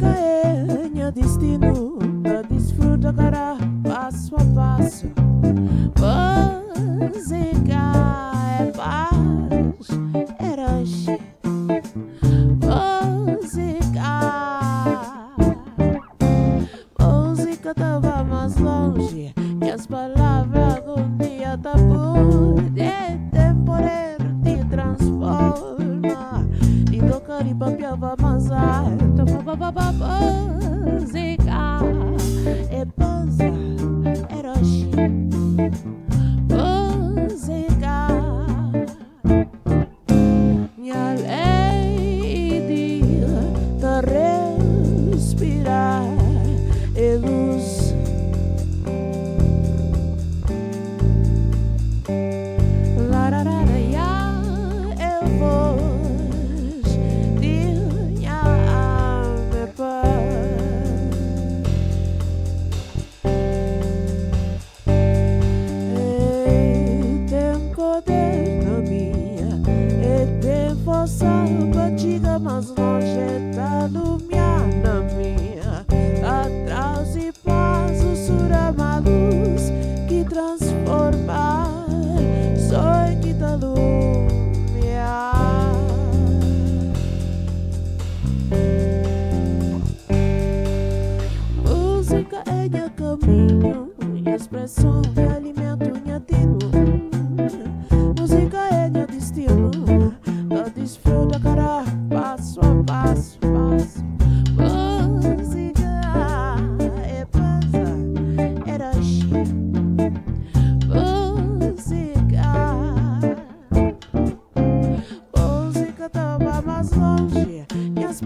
caenha destino para desfrutar passo a passo. Música é paz.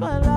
my life.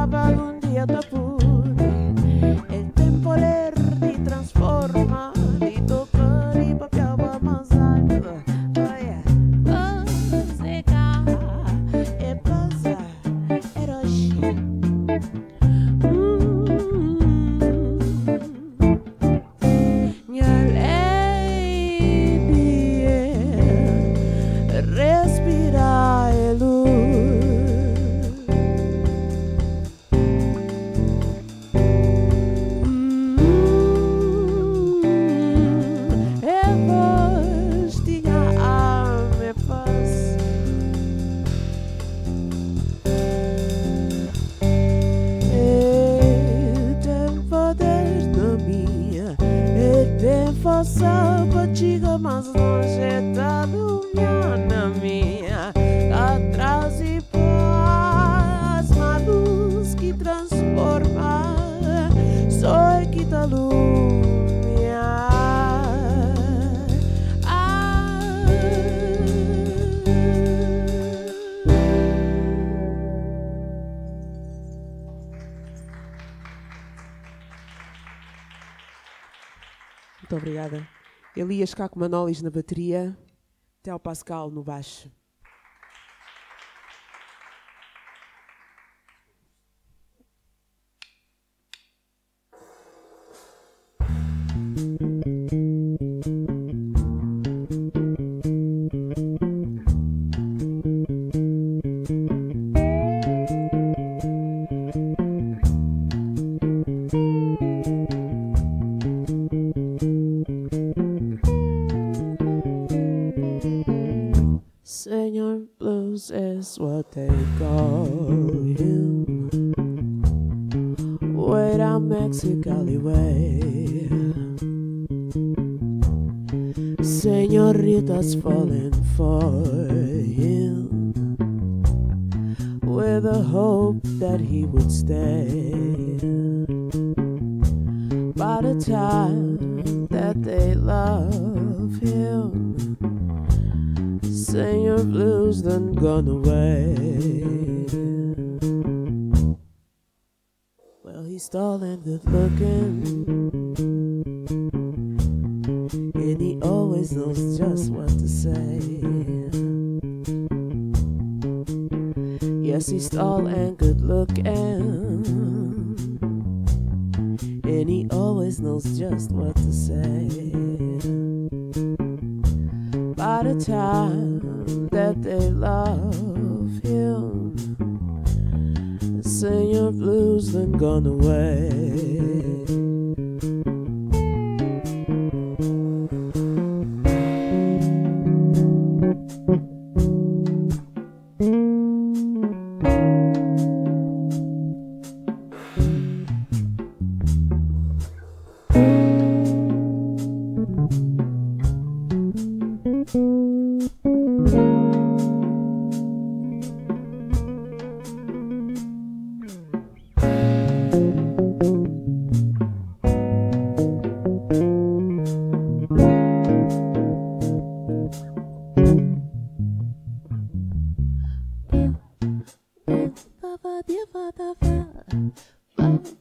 Elias Caco Manolis na bateria, Tel Pascal no baixo. Is what they call him. Way down Mexico way. Senorita's falling for him with a hope that he would stay. By the time Blues gone away. Well, he's tall and good looking. And he always knows just what to say. Yes, he's tall and good looking, and he always knows just what to say. By the time that they love him, Sing your blues then gone away.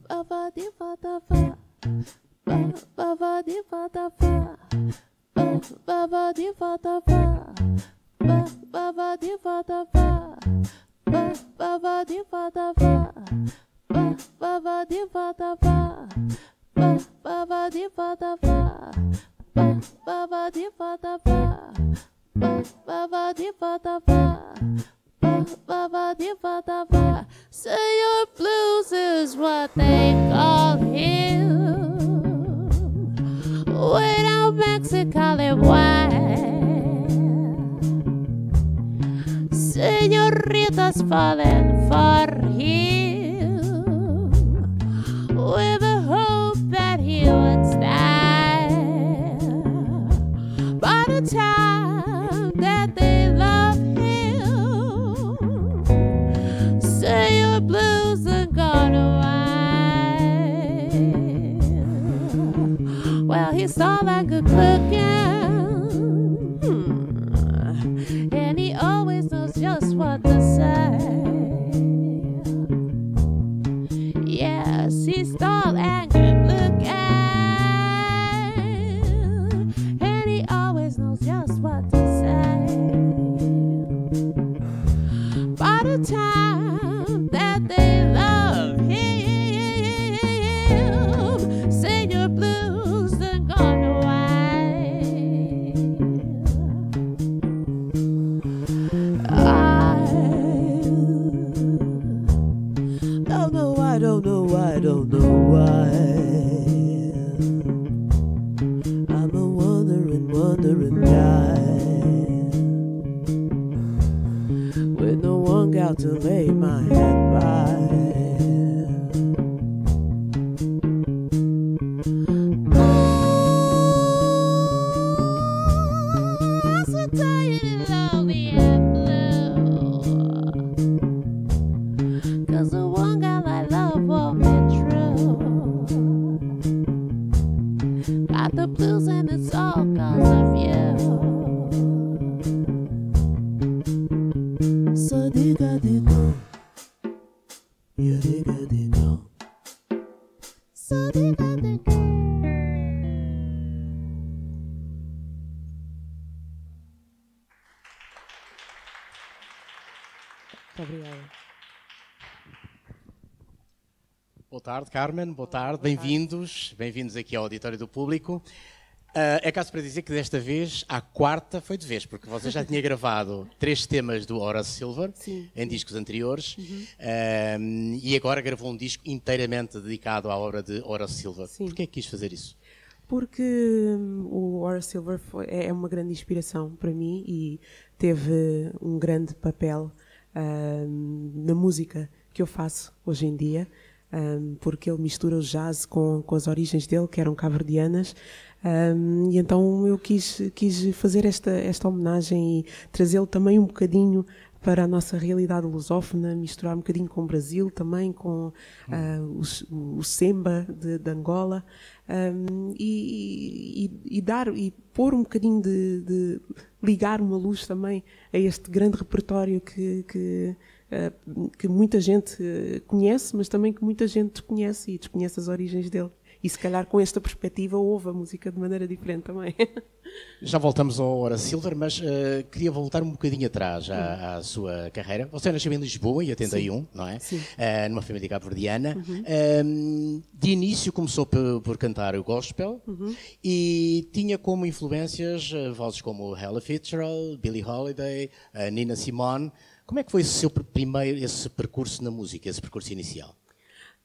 Baba de fatafá. Baba de fatafá. Baba de fatafá. Baba de fatafá. Baba de fatafá. Baba de fatafá. Baba de Say your blues is what they call him. Without Mexicali wine, senoritas falling for him with the hope that he would stay by the time. with no one gal to lay my head by. Tarde, Carmen. Boa tarde. Bem-vindos. Bem-vindos aqui ao Auditório do Público. Uh, é caso para dizer que desta vez, a quarta foi de vez, porque você já tinha gravado três temas do Horace Silver Sim. em discos anteriores uhum. uh, e agora gravou um disco inteiramente dedicado à obra de Horace Silver. Sim. Porquê é que quis fazer isso? Porque hum, o Horace Silver foi, é uma grande inspiração para mim e teve um grande papel na música que eu faço hoje em dia porque ele mistura o jazz com, com as origens dele, que eram caverdianas, e então eu quis, quis fazer esta, esta homenagem e trazê-lo também um bocadinho para a nossa realidade lusófona, misturar um bocadinho com o Brasil também, com uh, o, o, Semba de, de Angola, um, e, e, e, dar e pôr um bocadinho de, de, ligar uma luz também a este grande repertório que, que eh, que muita gente conhece, mas também que muita gente desconhece e desconhece as origens dele. E se calhar com esta perspectiva ouve a música de maneira diferente também. Já voltamos ao Hora Silver, mas uh, queria voltar um bocadinho atrás à, à, sua carreira. Você nasceu em Lisboa em 81, Sim. não é? Sim. Uh, numa família cabo-verdiana. Uhum. Uh, de início começou por, por cantar o gospel uhum. e tinha como influências vozes como Ella Fitzgerald, Billie Holiday, Nina Simone. Como é que foi esse seu primeiro esse percurso na música, esse percurso inicial?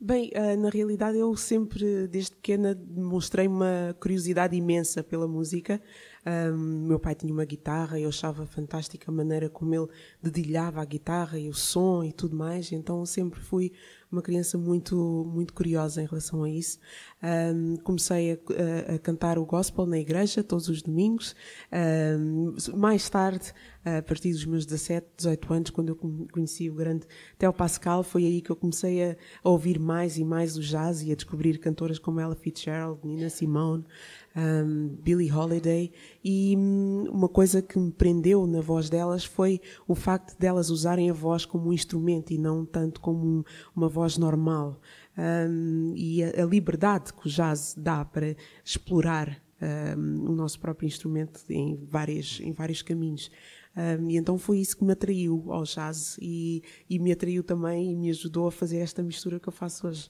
Bem, uh, na realidade eu sempre, desde pequena, demonstrei uma curiosidade imensa pela música. Um, meu pai tinha uma guitarra e eu achava fantástica a maneira como ele dedilhava a guitarra e o som e tudo mais. Então sempre fui uma criança muito, muito curiosa em relação a isso. Um, comecei a, a, cantar o gospel na igreja todos os domingos. Um, mais tarde, a partir dos meus 17, 18 anos, quando eu conheci o grande Theo Pascal, foi aí que eu comecei a ouvir mais e mais o jazz e a descobrir cantoras como Ella Fitzgerald, Nina Simone um, Billie Holiday, e um, uma coisa que me prendeu na voz delas foi o facto de elas usarem a voz como um instrumento e não tanto como um, uma voz normal. Um, e a, a, liberdade que o jazz dá para explorar o nosso próprio instrumento em, várias, em vários caminhos. Um, e então foi isso que me atraiu ao jazz e, e, me atraiu também e me ajudou a fazer esta mistura que eu faço hoje.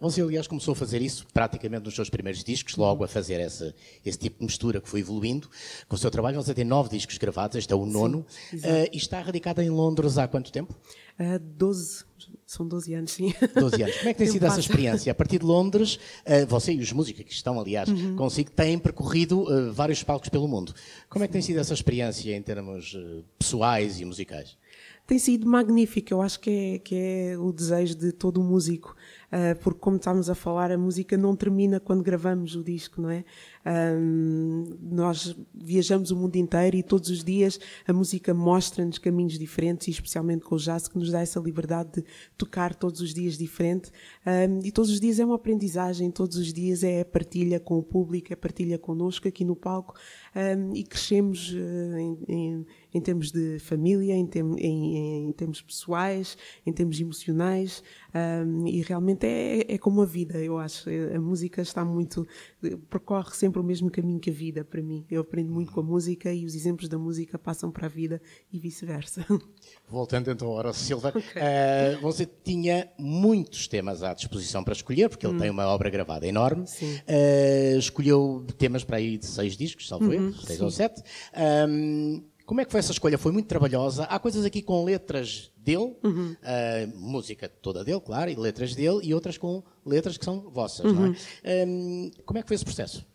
Você, aliás, começou a fazer isso praticamente nos seus primeiros discos, logo a fazer essa, esse tipo de mistura que foi evoluindo. Com o seu trabalho, você tem nove discos gravados, este é o nono. Sim, uh, e está radicada em Londres há quanto tempo? Uh, doze. São 12 anos, sim. 12 anos. Como é que tem sido essa experiência? A partir de Londres, uh, você e os músicos que estão, aliás, uhum. consigo, têm percorrido uh, vários palcos pelo mundo. Como é que tem sido essa experiência em termos uh, pessoais e musicais? Tem sido magnífico. Eu acho que é, que é o desejo de todo músico porque como estávamos a falar, a música não termina quando gravamos o disco, não é? Um, nós viajamos o mundo inteiro e todos os dias a música mostra-nos caminhos diferentes e especialmente com o jazz que nos dá essa liberdade de tocar todos os dias diferente um, e todos os dias é uma aprendizagem, todos os dias é a partilha com o público, é a partilha connosco aqui no palco e crescemos em, em, em, termos de família, em, tem, em, termos pessoais, em termos emocionais e realmente é, é como a vida, eu acho. A música está muito. percorre sempre o mesmo caminho que a vida para mim. Eu aprendo muito com a música e os exemplos da música passam para a vida e vice-versa. Voltando então ao Silva, okay. uh, você tinha muitos temas à disposição para escolher, porque ele hum. tem uma obra gravada enorme. Uh, escolheu temas para aí de seis discos, salvo uhum, seis sim. ou sete. Um, como é que foi essa escolha? Foi muito trabalhosa. Há coisas aqui com letras dele, uhum. uh, música toda dele, claro, e letras dele, e outras com letras que são vossas, uhum. não é? Um, como é que foi esse processo?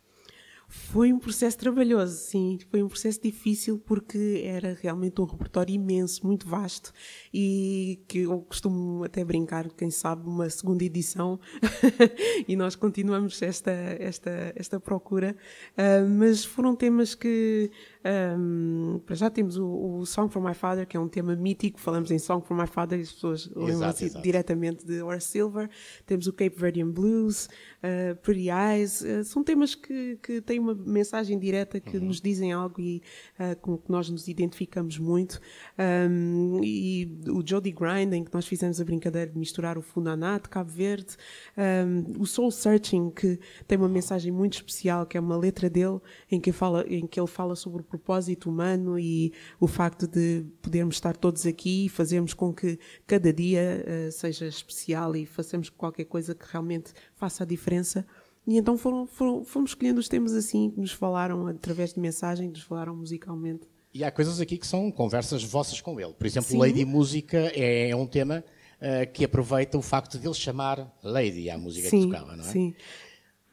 Foi um processo trabalhoso, sim. Foi um processo difícil porque era realmente um repertório imenso, muito vasto e que eu costumo até brincar, quem sabe, uma segunda edição e nós continuamos esta, esta, esta procura. Uh, mas foram temas que um, para já temos o, o, Song for My Father, que é um tema mítico, falamos em Song for My Father e as pessoas lembram-se diretamente de Horace Silver. Temos o Cape Verdean Blues, uh, Pretty Eyes, uh, são temas que, que têm uma mensagem direta, que uhum. nos dizem algo e uh, com que nós nos identificamos muito. Um, e o Jody Grind, em que nós fizemos a brincadeira de misturar o Funaná de Cabo Verde, um, o Soul Searching, que tem uma mensagem muito especial, que é uma letra dele, em que, fala, em que ele fala sobre o propósito humano e o facto de podermos estar todos aqui e fazermos com que cada dia uh, seja especial e façamos qualquer coisa que realmente faça a diferença. E então foram, foram, fomos escolhendo os temas assim que nos falaram através de mensagem, que nos falaram musicalmente. E há coisas aqui que são conversas vossas com ele. Por exemplo, Sim. Lady Música é, é um tema uh, que aproveita o facto de ele chamar Lady à música sim, que tocava, não é? Sim.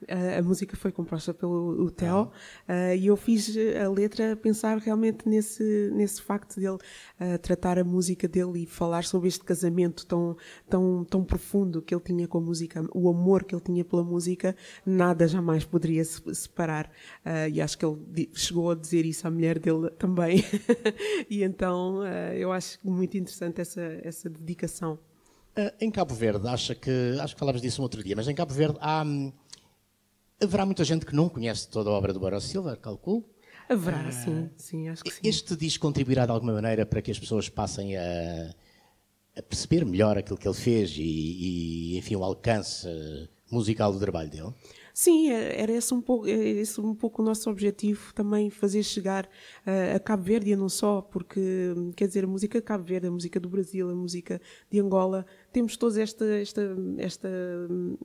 A, música foi composta pelo Theo uh, e eu fiz a letra pensar realmente nesse, nesse facto dele uh, tratar a música dele e falar sobre este casamento tão, tão, tão profundo que ele tinha com a música, o amor que ele tinha pela música, nada jamais poderia se separar. Uh, e acho que ele chegou a dizer isso à mulher dele também. e então eu acho muito interessante essa, essa dedicação. em Cabo Verde, acha que, acho que falámos disso um outro dia, mas em Cabo Verde há hum, Haverá muita gente que não conhece toda a obra do Barão Silva, calculo. Haverá, uh, sim, sim, acho que sim. Este disco contribuirá de alguma maneira para que as pessoas passem a, a perceber melhor aquilo que ele fez e, e, enfim, o alcance musical do trabalho dele? Sim, é, era esse um pouco, é esse um pouco o nosso objetivo também fazer chegar uh, a Cabo Verde e não só, porque quer dizer, a música de Cabo Verde, a música do Brasil, a música de Angola, temos todos esta, esta, esta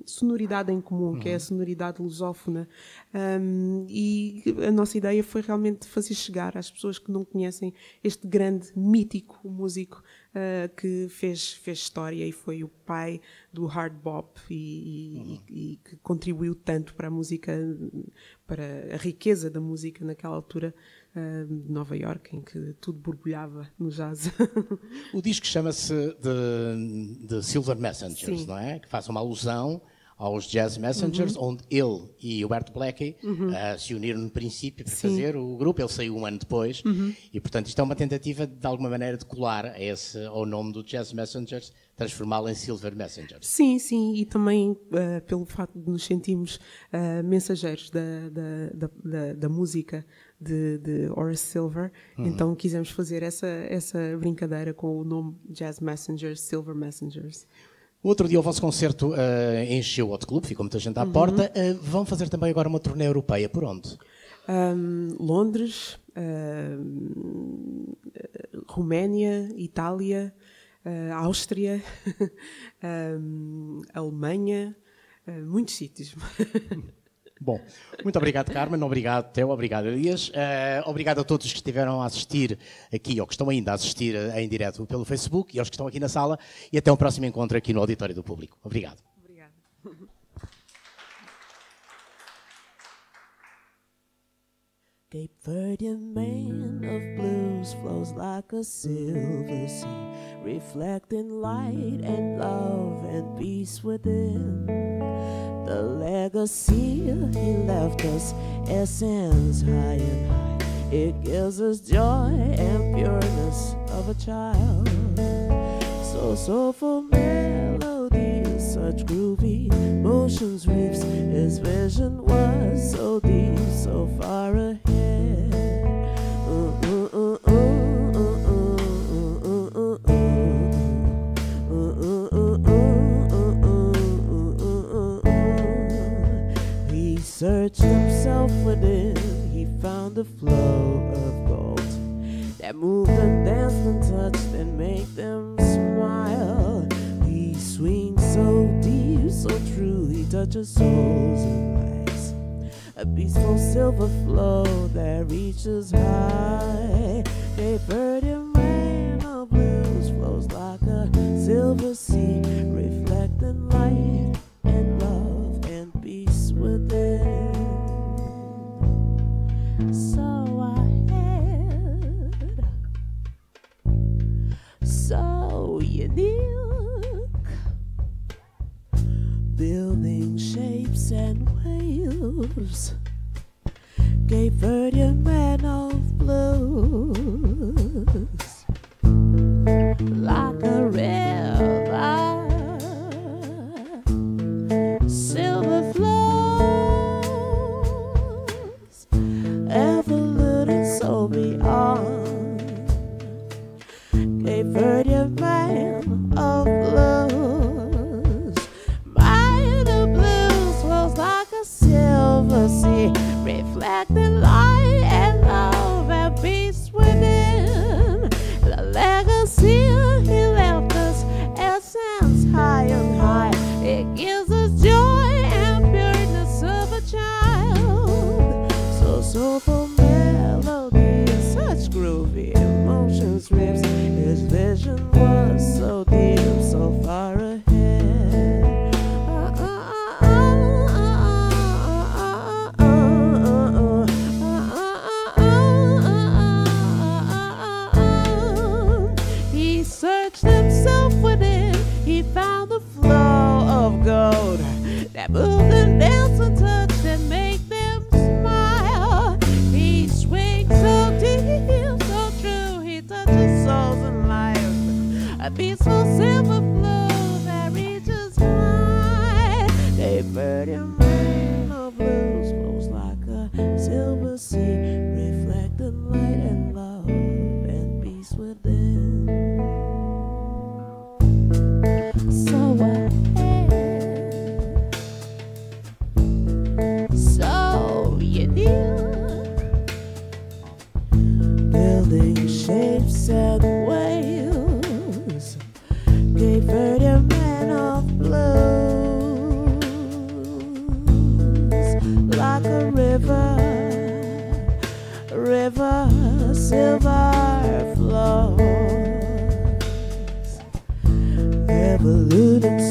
sonoridade em comum, uhum. que é a uhum. sonoridade lusófona. Um, e a nossa ideia foi realmente fazer chegar às pessoas que não conhecem este grande, mítico músico uh, que fez, fez história e foi o pai do hard bop e, uhum. e, e, que contribuiu tanto para a música, para a riqueza da música naquela altura uh, de Nova York, em que tudo borbulhava no jazz. o disco chama-se de, Silver Messengers, Sim. não é? Que faz uma alusão aos Jazz Messengers, uhum. onde ele e o Bert Blackie uhum. uh, se uniram no princípio para Sim. fazer o grupo. Ele saiu um ano depois uhum. e, portanto, isto é uma tentativa de alguma maneira de colar a esse, ao nome do Jazz Messengers, transformá-lo em Silver Messengers. Sim, sim, e também uh, pelo facto de nos sentirmos uh, mensageiros da, da, da, da música de, de, Horace Silver, uhum. então quisemos fazer essa, essa brincadeira com o nome Jazz Messengers, Silver Messengers. O outro dia o vosso concerto uh, encheu o outro clube, ficou muita gente à uhum. porta. Uh, vão fazer também agora uma turnê europeia, por onde? Um, Londres, uh, Roménia, Itália, Áustria, um, Alemanha, muitos sítios. Bom, muito obrigado, Carmen. Obrigado, Teo. Obrigado, Elias. Uh, obrigado a todos que estiveram a assistir aqui, ou que estão ainda a assistir em direto pelo Facebook, e aos que estão aqui na sala. E até um próximo encontro aqui no Auditório do Público. Obrigado. Obrigado. Cape Verdean of blues flows like a silver sea, reflecting light and love and peace within. The legacy he left us ascends high and high. It gives us joy and pureness of a child. So soulful melodies, such groovy motions, reefs. His vision was so deep, so far ahead. He found a flow of gold that moved and danced and touched and made them smile. He swings so deep, so true, he touches souls and lives. A peaceful silver flow that reaches high. A bird in rain of blues flows like a silver moves. Soulful melody, such groovy emotions, rips. His vision was so peaceful silver flow that reaches high. They burn him river silver flows. Evoluted